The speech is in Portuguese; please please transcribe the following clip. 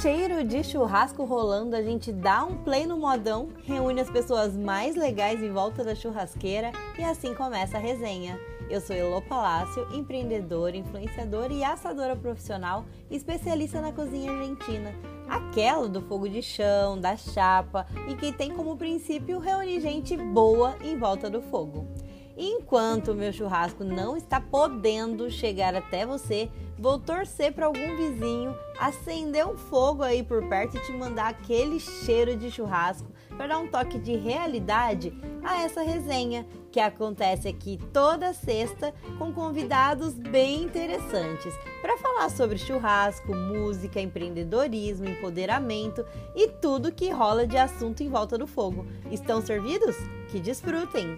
cheiro de churrasco rolando, a gente dá um play no modão, reúne as pessoas mais legais em volta da churrasqueira e assim começa a resenha. Eu sou Elô Palácio, empreendedora, influenciadora e assadora profissional, especialista na cozinha argentina. Aquela do fogo de chão, da chapa e que tem como princípio reunir gente boa em volta do fogo. Enquanto o meu churrasco não está podendo chegar até você, vou torcer para algum vizinho acender um fogo aí por perto e te mandar aquele cheiro de churrasco para dar um toque de realidade a essa resenha que acontece aqui toda sexta com convidados bem interessantes para falar sobre churrasco, música, empreendedorismo, empoderamento e tudo que rola de assunto em volta do fogo. Estão servidos? Que desfrutem!